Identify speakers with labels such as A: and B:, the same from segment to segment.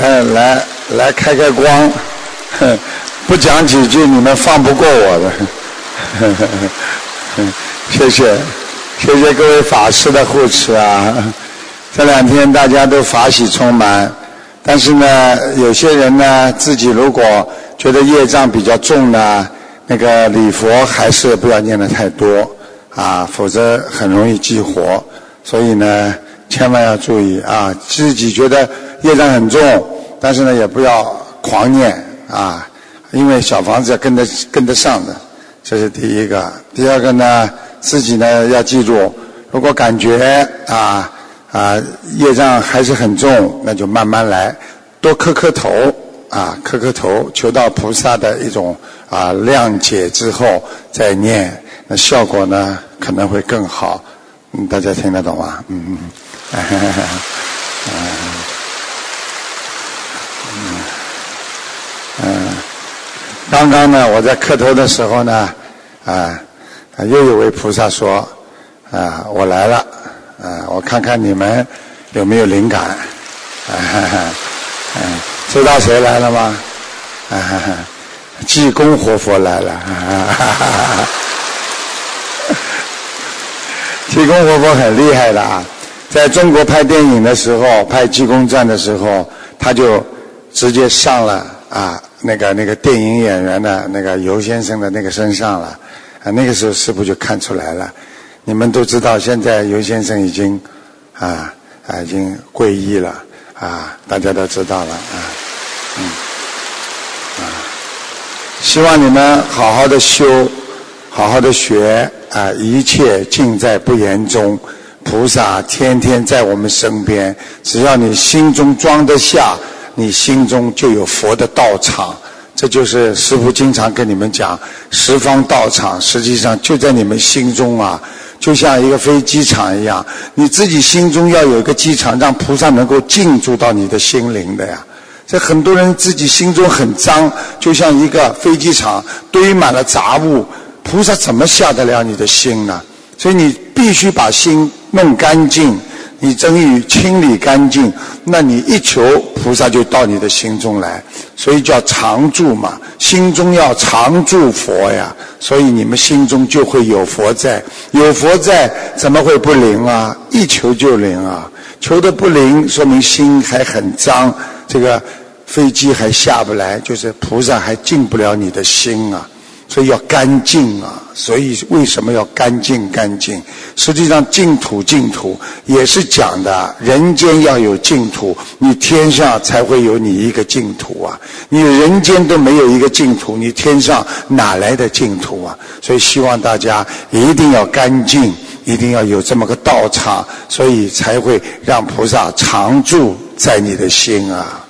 A: 嗯，来来开开光，哼，不讲几句你们放不过我的，呵呵呵，谢谢谢谢各位法师的护持啊！这两天大家都法喜充满，但是呢，有些人呢自己如果觉得业障比较重呢，那个礼佛还是不要念的太多啊，否则很容易激活。所以呢，千万要注意啊，自己觉得业障很重，但是呢也不要狂念啊，因为小房子要跟得跟得上的，这是第一个。第二个呢，自己呢要记住，如果感觉啊。啊，业障还是很重，那就慢慢来，多磕磕头啊，磕磕头，求到菩萨的一种啊谅解之后再念，那效果呢可能会更好。嗯，大家听得懂吗？嗯嗯。嗯嗯。刚刚呢，我在磕头的时候呢，啊，又有位菩萨说，啊，我来了。啊，我看看你们有没有灵感？啊哈哈，嗯，知道谁来了吗？啊，济公活佛来了。哈哈哈济公活佛很厉害的啊，在中国拍电影的时候，拍《济公传》的时候，他就直接上了啊，那个那个电影演员的那个尤先生的那个身上了。啊，那个时候师傅就看出来了。你们都知道，现在尤先生已经啊啊已经皈依了啊，大家都知道了啊，嗯啊，希望你们好好的修，好好的学啊，一切尽在不言中。菩萨天天在我们身边，只要你心中装得下，你心中就有佛的道场。这就是师父经常跟你们讲，十方道场实际上就在你们心中啊。就像一个飞机场一样，你自己心中要有一个机场，让菩萨能够进驻到你的心灵的呀。这很多人自己心中很脏，就像一个飞机场堆满了杂物，菩萨怎么下得了你的心呢？所以你必须把心弄干净。你真于清理干净，那你一求菩萨就到你的心中来，所以叫常住嘛，心中要常住佛呀，所以你们心中就会有佛在，有佛在怎么会不灵啊？一求就灵啊，求的不灵，说明心还很脏，这个飞机还下不来，就是菩萨还进不了你的心啊。所以要干净啊！所以为什么要干净？干净，实际上净土净土也是讲的，人间要有净土，你天上才会有你一个净土啊！你人间都没有一个净土，你天上哪来的净土啊？所以希望大家一定要干净，一定要有这么个道场，所以才会让菩萨常住在你的心啊！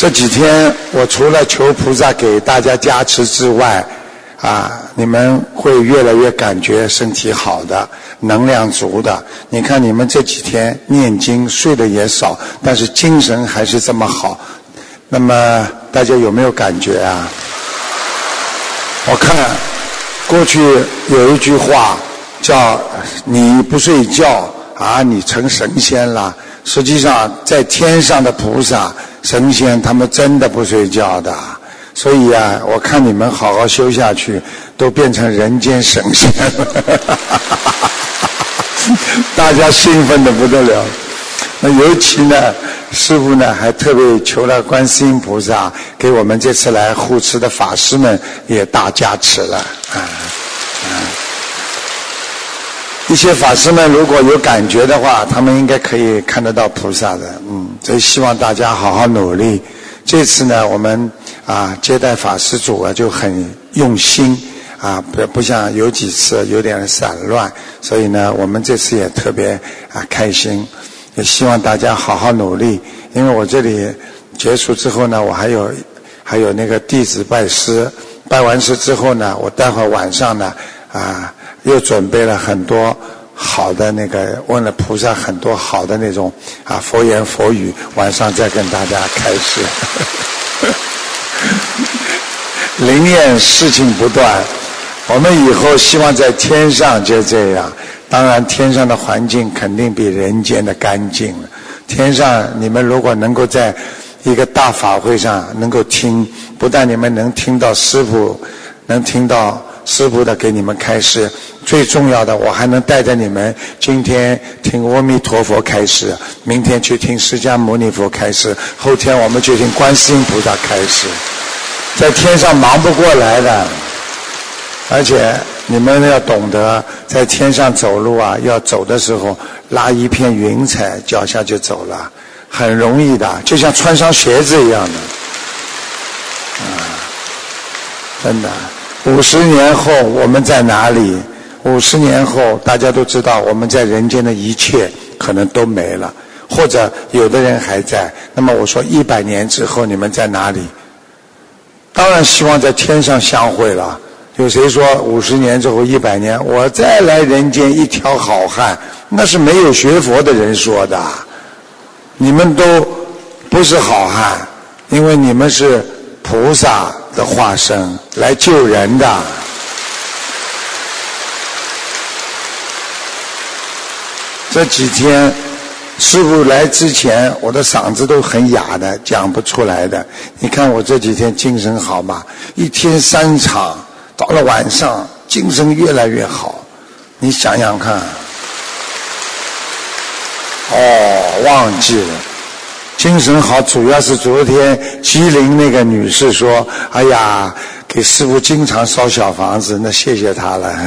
A: 这几天我除了求菩萨给大家加持之外，啊，你们会越来越感觉身体好的，能量足的。你看你们这几天念经睡得也少，但是精神还是这么好。那么大家有没有感觉啊？我看过去有一句话叫“你不睡觉啊，你成神仙了”。实际上在天上的菩萨。神仙他们真的不睡觉的，所以啊，我看你们好好修下去，都变成人间神仙了，大家兴奋的不得了。那尤其呢，师傅呢还特别求了观世音菩萨，给我们这次来护持的法师们也大加持了啊。一些法师们如果有感觉的话，他们应该可以看得到菩萨的，嗯，所以希望大家好好努力。这次呢，我们啊接待法师组啊就很用心啊，不不像有几次有点散乱，所以呢，我们这次也特别啊开心，也希望大家好好努力。因为我这里结束之后呢，我还有还有那个弟子拜师，拜完师之后呢，我待会晚上呢啊。又准备了很多好的那个，问了菩萨很多好的那种啊佛言佛语，晚上再跟大家开始。灵验事情不断，我们以后希望在天上就这样，当然，天上的环境肯定比人间的干净了。天上你们如果能够在一个大法会上能够听，不但你们能听到师傅，能听到师傅的给你们开示，最重要的我还能带着你们今天听阿弥陀佛开示，明天去听释迦牟尼佛开示，后天我们就听观世音菩萨开示，在天上忙不过来的，而且你们要懂得在天上走路啊，要走的时候。拉一片云彩，脚下就走了，很容易的，就像穿上鞋子一样的，啊，真的。五十年后我们在哪里？五十年后大家都知道，我们在人间的一切可能都没了，或者有的人还在。那么我说，一百年之后你们在哪里？当然希望在天上相会了。有谁说五十年之后、一百年我再来人间一条好汉？那是没有学佛的人说的。你们都不是好汉，因为你们是菩萨的化身来救人的。这几天师傅来之前，我的嗓子都很哑的，讲不出来的。你看我这几天精神好吗？一天三场。到了晚上，精神越来越好。你想想看，哦，忘记了，精神好主要是昨天吉林那个女士说：“哎呀，给师傅经常烧小房子，那谢谢她了。”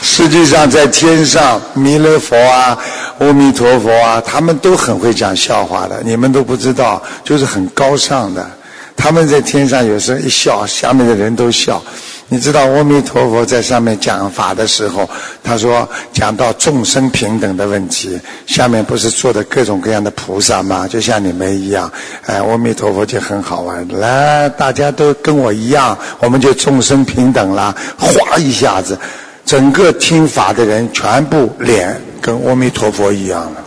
A: 实际上，在天上，弥勒佛啊、阿弥陀佛啊，他们都很会讲笑话的。你们都不知道，就是很高尚的。他们在天上有时候一笑，下面的人都笑。你知道，阿弥陀佛在上面讲法的时候，他说讲到众生平等的问题，下面不是坐的各种各样的菩萨吗？就像你们一样，哎，阿弥陀佛就很好玩。来，大家都跟我一样，我们就众生平等了。哗一下子。整个听法的人全部脸跟阿弥陀佛一样了。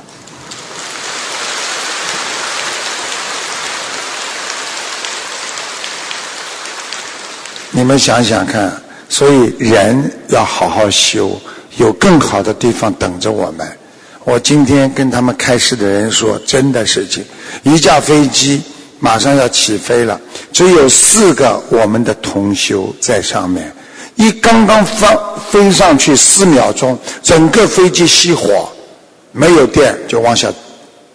A: 你们想想看，所以人要好好修，有更好的地方等着我们。我今天跟他们开示的人说，真的事情，一架飞机马上要起飞了，只有四个我们的同修在上面。一刚刚放飞上去四秒钟，整个飞机熄火，没有电就往下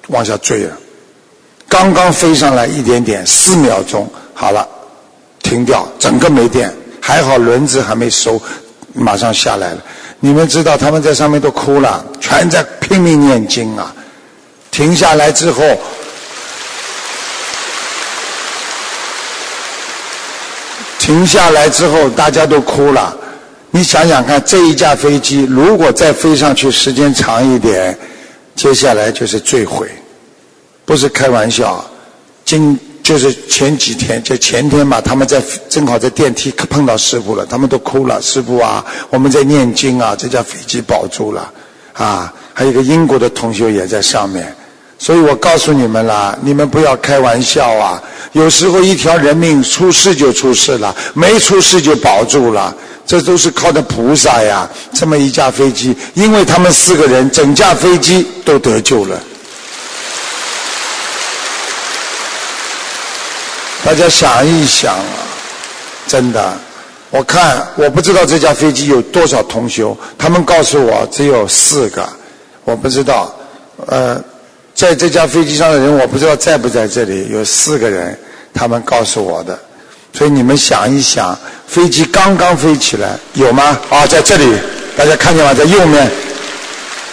A: 往下坠了。刚刚飞上来一点点，四秒钟好了，停掉，整个没电。还好轮子还没收，马上下来了。你们知道他们在上面都哭了，全在拼命念经啊。停下来之后。停下来之后，大家都哭了。你想想看，这一架飞机如果再飞上去时间长一点，接下来就是坠毁，不是开玩笑。今就是前几天，就前天吧，他们在正好在电梯碰到师傅了，他们都哭了。师傅啊，我们在念经啊，这架飞机保住了啊。还有一个英国的同学也在上面。所以我告诉你们啦，你们不要开玩笑啊！有时候一条人命出事就出事了，没出事就保住了，这都是靠的菩萨呀！这么一架飞机，因为他们四个人，整架飞机都得救了。大家想一想啊，真的，我看我不知道这架飞机有多少同修，他们告诉我只有四个，我不知道，呃。在这架飞机上的人，我不知道在不在这里。有四个人，他们告诉我的。所以你们想一想，飞机刚刚飞起来，有吗？啊，在这里，大家看见吗？在右面，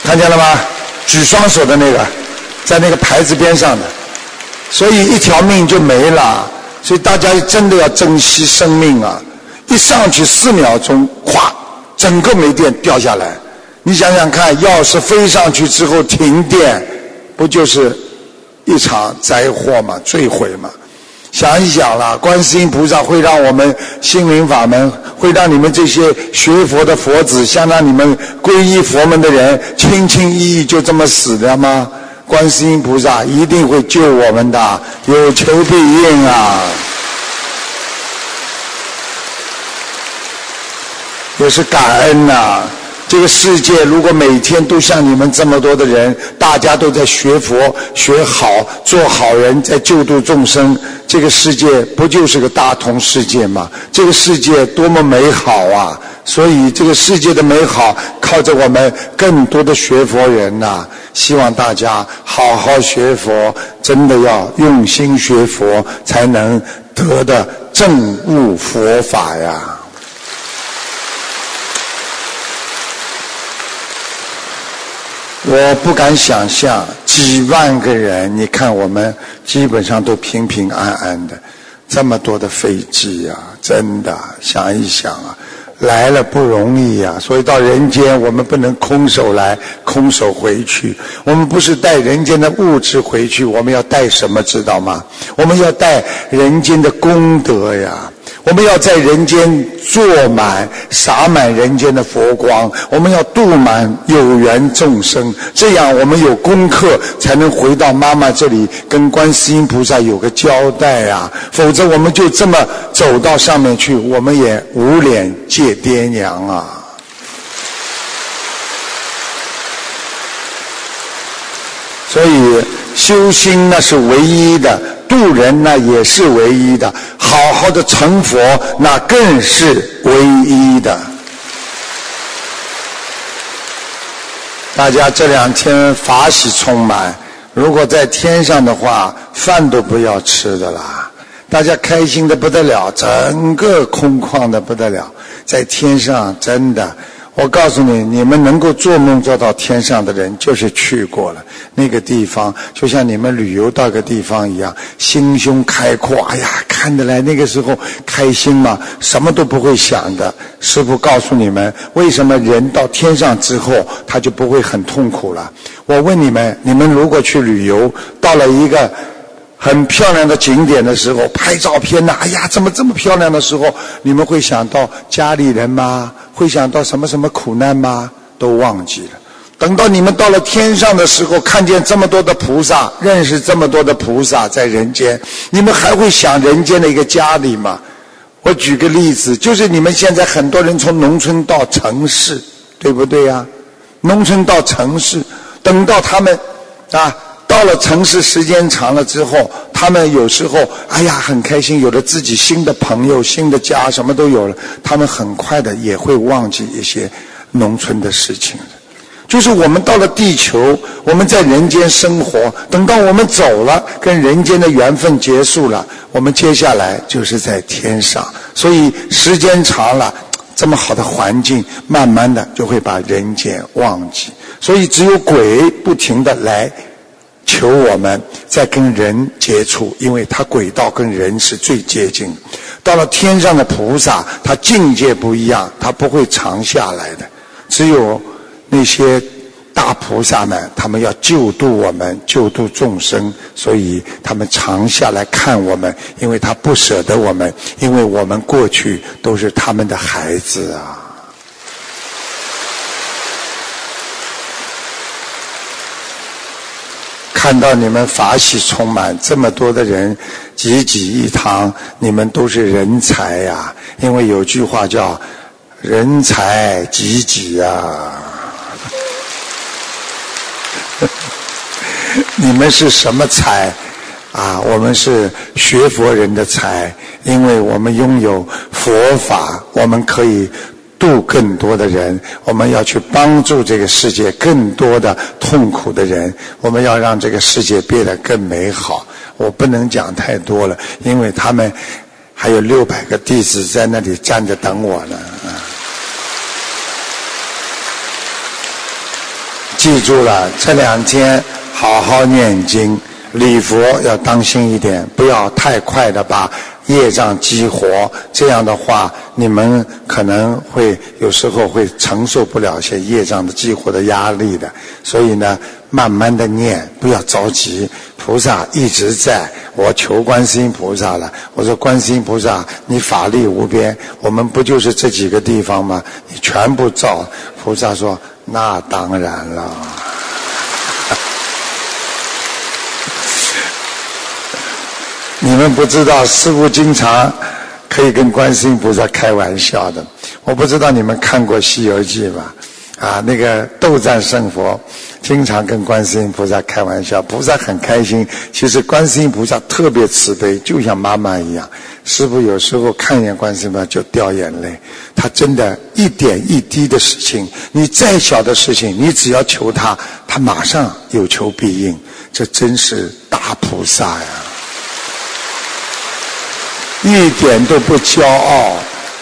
A: 看见了吗？举双手的那个，在那个牌子边上的。所以一条命就没了。所以大家真的要珍惜生命啊！一上去四秒钟，咵，整个没电掉下来。你想想看，要是飞上去之后停电。不就是一场灾祸嘛，坠毁嘛？想一想啦，观世音菩萨会让我们心灵法门，会让你们这些学佛的佛子，像让你们皈依佛门的人，轻轻易易就这么死的吗？观世音菩萨一定会救我们的，有求必应啊！也是感恩呐。这个世界如果每天都像你们这么多的人，大家都在学佛、学好、做好人，在救度众生，这个世界不就是个大同世界吗？这个世界多么美好啊！所以这个世界的美好，靠着我们更多的学佛人呐。希望大家好好学佛，真的要用心学佛，才能得的正悟佛法呀。我不敢想象几万个人，你看我们基本上都平平安安的，这么多的飞机呀，真的想一想啊，来了不容易呀。所以到人间，我们不能空手来，空手回去。我们不是带人间的物质回去，我们要带什么？知道吗？我们要带人间的功德呀。我们要在人间坐满、洒满人间的佛光，我们要度满有缘众生，这样我们有功课，才能回到妈妈这里，跟观世音菩萨有个交代啊！否则我们就这么走到上面去，我们也无脸见爹娘啊！所以修心那是唯一的。渡人那也是唯一的，好好的成佛那更是唯一的。大家这两天法喜充满，如果在天上的话，饭都不要吃的啦，大家开心的不得了，整个空旷的不得了，在天上真的。我告诉你，你们能够做梦做到天上的人，就是去过了那个地方，就像你们旅游到个地方一样，心胸开阔。哎呀，看得来那个时候开心嘛，什么都不会想的。师傅告诉你们，为什么人到天上之后，他就不会很痛苦了？我问你们，你们如果去旅游，到了一个。很漂亮的景点的时候，拍照片呐，哎呀，怎么这么漂亮的时候，你们会想到家里人吗？会想到什么什么苦难吗？都忘记了。等到你们到了天上的时候，看见这么多的菩萨，认识这么多的菩萨在人间，你们还会想人间的一个家里吗？我举个例子，就是你们现在很多人从农村到城市，对不对呀？农村到城市，等到他们啊。到了城市时间长了之后，他们有时候哎呀很开心，有了自己新的朋友、新的家，什么都有了。他们很快的也会忘记一些农村的事情。就是我们到了地球，我们在人间生活，等到我们走了，跟人间的缘分结束了，我们接下来就是在天上。所以时间长了，这么好的环境，慢慢的就会把人间忘记。所以只有鬼不停的来。求我们在跟人接触，因为他轨道跟人是最接近。到了天上的菩萨，他境界不一样，他不会长下来的。只有那些大菩萨们，他们要救度我们，救度众生，所以他们常下来看我们，因为他不舍得我们，因为我们过去都是他们的孩子啊。看到你们法喜充满，这么多的人济济一堂，你们都是人才呀！因为有句话叫“人才济济”呀。你们是什么才？啊，我们是学佛人的才，因为我们拥有佛法，我们可以。度更多的人，我们要去帮助这个世界更多的痛苦的人，我们要让这个世界变得更美好。我不能讲太多了，因为他们还有六百个弟子在那里站着等我呢。记住了，这两天好好念经、礼佛，要当心一点，不要太快的把。业障激活，这样的话，你们可能会有时候会承受不了些业障的激活的压力的。所以呢，慢慢的念，不要着急。菩萨一直在，我求观世音菩萨了。我说观世音菩萨，你法力无边，我们不就是这几个地方吗？你全部照。菩萨说，那当然了。你们不知道，师傅经常可以跟观世音菩萨开玩笑的。我不知道你们看过《西游记》吧？啊，那个斗战胜佛经常跟观世音菩萨开玩笑，菩萨很开心。其实观世音菩萨特别慈悲，就像妈妈一样。师傅有时候看见观世音菩萨就掉眼泪，他真的一点一滴的事情，你再小的事情，你只要求他，他马上有求必应。这真是大菩萨呀，一点都不骄傲，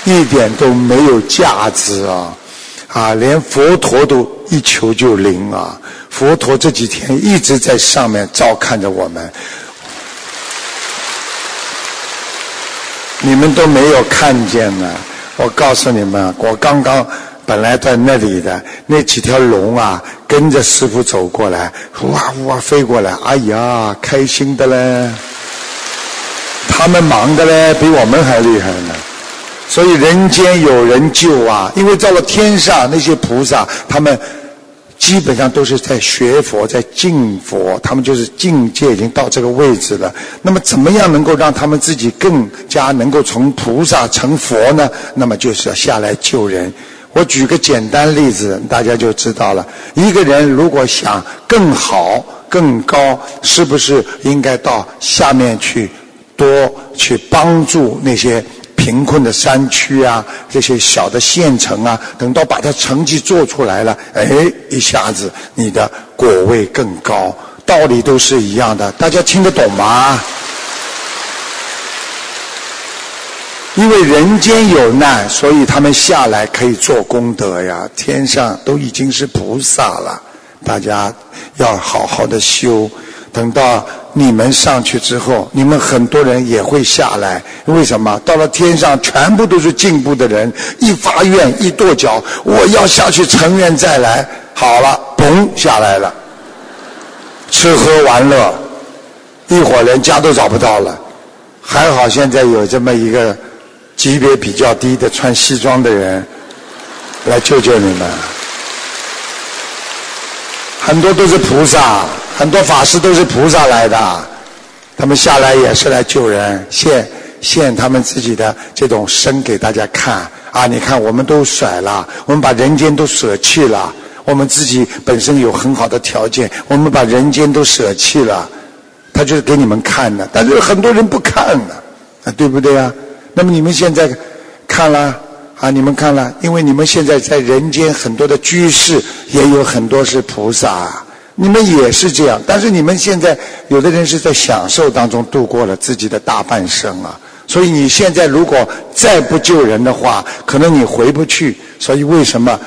A: 一点都没有价值啊。啊，连佛陀都一求就灵啊！佛陀这几天一直在上面照看着我们，你们都没有看见呢。我告诉你们，我刚刚本来在那里的那几条龙啊，跟着师傅走过来，哇哇飞过来，哎呀，开心的嘞！他们忙的嘞，比我们还厉害呢。所以人间有人救啊！因为到了天上，那些菩萨他们基本上都是在学佛，在敬佛，他们就是境界已经到这个位置了。那么，怎么样能够让他们自己更加能够从菩萨成佛呢？那么就是要下来救人。我举个简单例子，大家就知道了。一个人如果想更好、更高，是不是应该到下面去，多去帮助那些？贫困的山区啊，这些小的县城啊，等到把它成绩做出来了，哎，一下子你的果位更高，道理都是一样的，大家听得懂吗？因为人间有难，所以他们下来可以做功德呀。天上都已经是菩萨了，大家要好好的修，等到。你们上去之后，你们很多人也会下来。为什么？到了天上，全部都是进步的人。一发愿，一跺脚，我要下去成愿再来。好了，嘣下来了，吃喝玩乐，一会儿连家都找不到了。还好现在有这么一个级别比较低的穿西装的人来救救你们。很多都是菩萨。很多法师都是菩萨来的，他们下来也是来救人，献献他们自己的这种身给大家看啊！你看，我们都甩了，我们把人间都舍弃了，我们自己本身有很好的条件，我们把人间都舍弃了，他就是给你们看的。但是很多人不看呢，啊，对不对啊？那么你们现在看了啊？你们看了，因为你们现在在人间很多的居士也有很多是菩萨。你们也是这样，但是你们现在有的人是在享受当中度过了自己的大半生啊，所以你现在如果再不救人的话，可能你回不去。所以为什么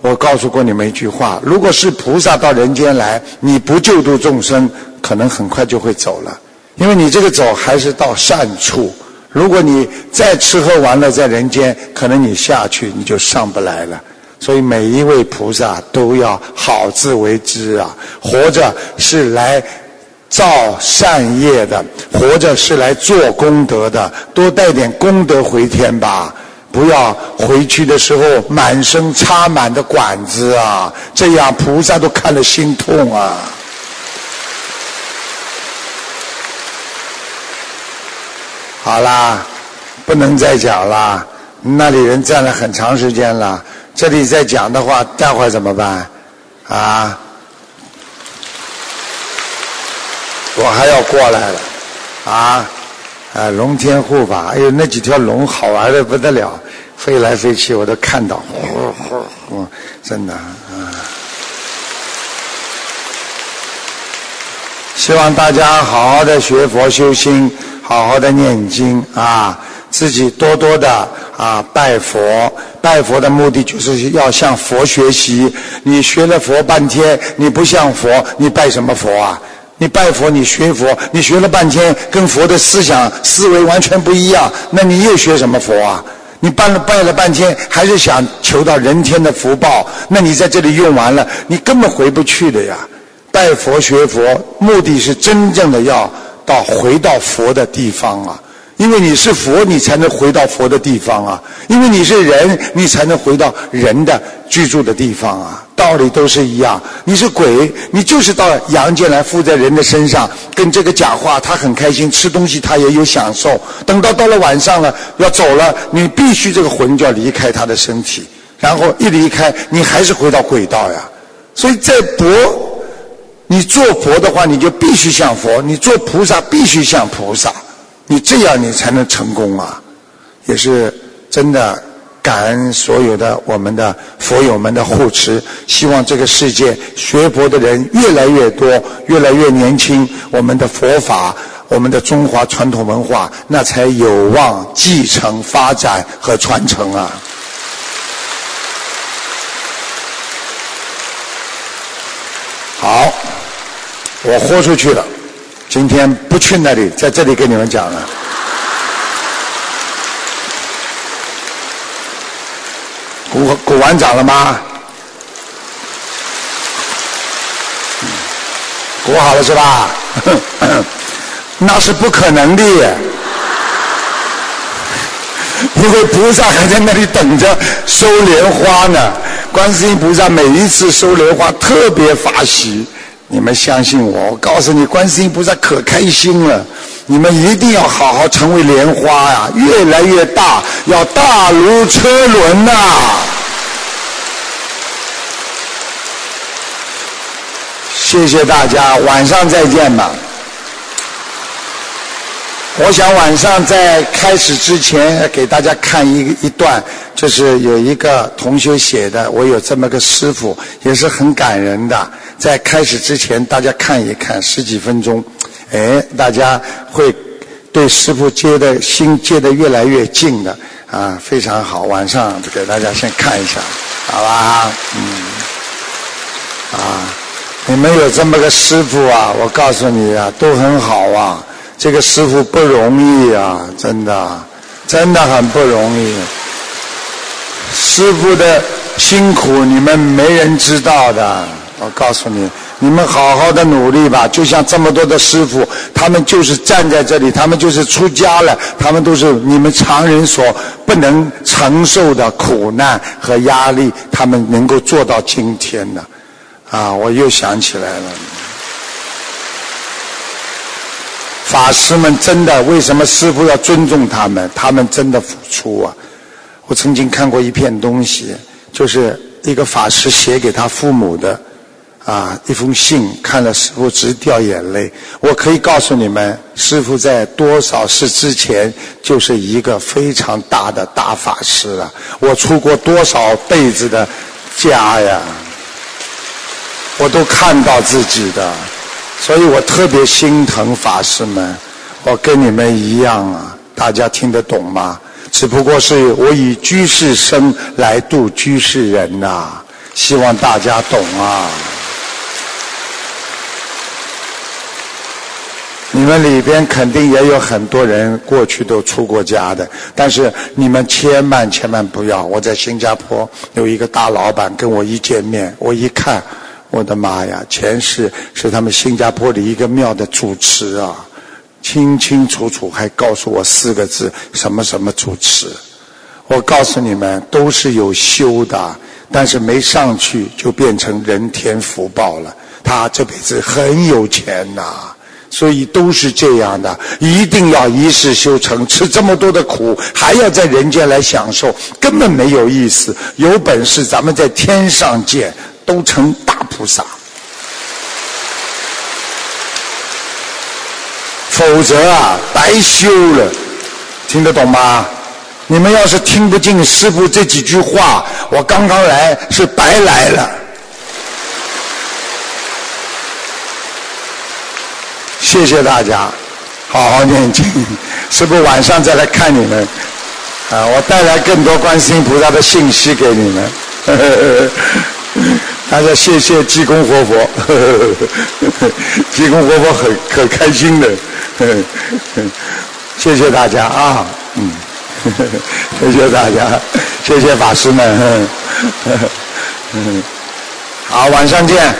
A: 我告诉过你们一句话：如果是菩萨到人间来，你不救度众生，可能很快就会走了，因为你这个走还是到善处。如果你再吃喝玩乐在人间，可能你下去你就上不来了。所以每一位菩萨都要好自为之啊！活着是来造善业的，活着是来做功德的，多带点功德回天吧！不要回去的时候满身插满的管子啊！这样菩萨都看了心痛啊！好啦，不能再讲了，那里人站了很长时间了。这里再讲的话，待会儿怎么办？啊，我还要过来了，啊，啊，龙天护法，哎呦，那几条龙好玩的不得了，飞来飞去，我都看到，呼呼呼，真的啊。希望大家好好的学佛修心，好好的念经啊。自己多多的啊拜佛，拜佛的目的就是要向佛学习。你学了佛半天，你不像佛，你拜什么佛啊？你拜佛，你学佛，你学了半天，跟佛的思想思维完全不一样，那你又学什么佛啊？你拜了拜了半天，还是想求到人天的福报，那你在这里用完了，你根本回不去的呀。拜佛学佛，目的是真正的要到回到佛的地方啊。因为你是佛，你才能回到佛的地方啊；因为你是人，你才能回到人的居住的地方啊。道理都是一样。你是鬼，你就是到阳间来附在人的身上，跟这个讲话，他很开心，吃东西他也有享受。等到到了晚上了，要走了，你必须这个魂就要离开他的身体，然后一离开，你还是回到鬼道呀。所以在佛，你做佛的话，你就必须像佛；你做菩萨，必须像菩萨。你这样，你才能成功啊！也是真的感恩所有的我们的佛友们的护持，希望这个世界学佛的人越来越多，越来越年轻，我们的佛法，我们的中华传统文化，那才有望继承、发展和传承啊！好，我豁出去了。今天不去那里，在这里跟你们讲了。鼓鼓完掌了吗？鼓好了是吧？那是不可能的，因为菩萨还在那里等着收莲花呢。观世音菩萨每一次收莲花特别发喜。你们相信我，我告诉你，观世音菩萨可开心了。你们一定要好好成为莲花呀，越来越大，要大如车轮呐！谢谢大家，晚上再见吧。我想晚上在开始之前给大家看一一段，就是有一个同学写的，我有这么个师傅，也是很感人的。在开始之前，大家看一看十几分钟，哎，大家会对师傅接的心接的越来越近的啊，非常好。晚上给大家先看一下，好吧？嗯，啊，你们有这么个师傅啊，我告诉你啊，都很好啊。这个师傅不容易啊，真的，真的很不容易。师傅的辛苦，你们没人知道的。我告诉你，你们好好的努力吧。就像这么多的师傅，他们就是站在这里，他们就是出家了，他们都是你们常人所不能承受的苦难和压力，他们能够做到今天的。啊，我又想起来了，法师们真的，为什么师傅要尊重他们？他们真的付出啊！我曾经看过一片东西，就是一个法师写给他父母的。啊，一封信看了师傅直掉眼泪。我可以告诉你们，师傅在多少世之前就是一个非常大的大法师了。我出过多少辈子的家呀，我都看到自己的，所以我特别心疼法师们。我跟你们一样啊，大家听得懂吗？只不过是我以居士身来度居士人呐，希望大家懂啊。你们里边肯定也有很多人过去都出过家的，但是你们千万千万不要！我在新加坡有一个大老板跟我一见面，我一看，我的妈呀，前世是他们新加坡的一个庙的主持啊，清清楚楚还告诉我四个字：什么什么主持。我告诉你们，都是有修的，但是没上去就变成人天福报了。他这辈子很有钱呐。所以都是这样的，一定要一世修成，吃这么多的苦，还要在人间来享受，根本没有意思。有本事咱们在天上见，都成大菩萨。否则啊，白修了。听得懂吗？你们要是听不进师傅这几句话，我刚刚来是白来了。谢谢大家，好好念经。师傅晚上再来看你们，啊，我带来更多观世音菩萨的信息给你们。呵呵大家谢谢济公活佛，济公活佛很很开心的。谢谢大家啊，嗯，谢谢大家，谢谢法师们。好，晚上见。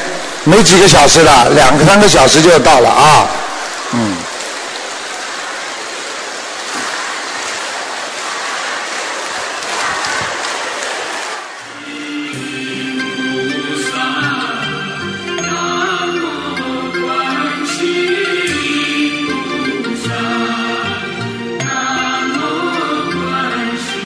A: 没几个小时了，两三个小时就到了啊，嗯。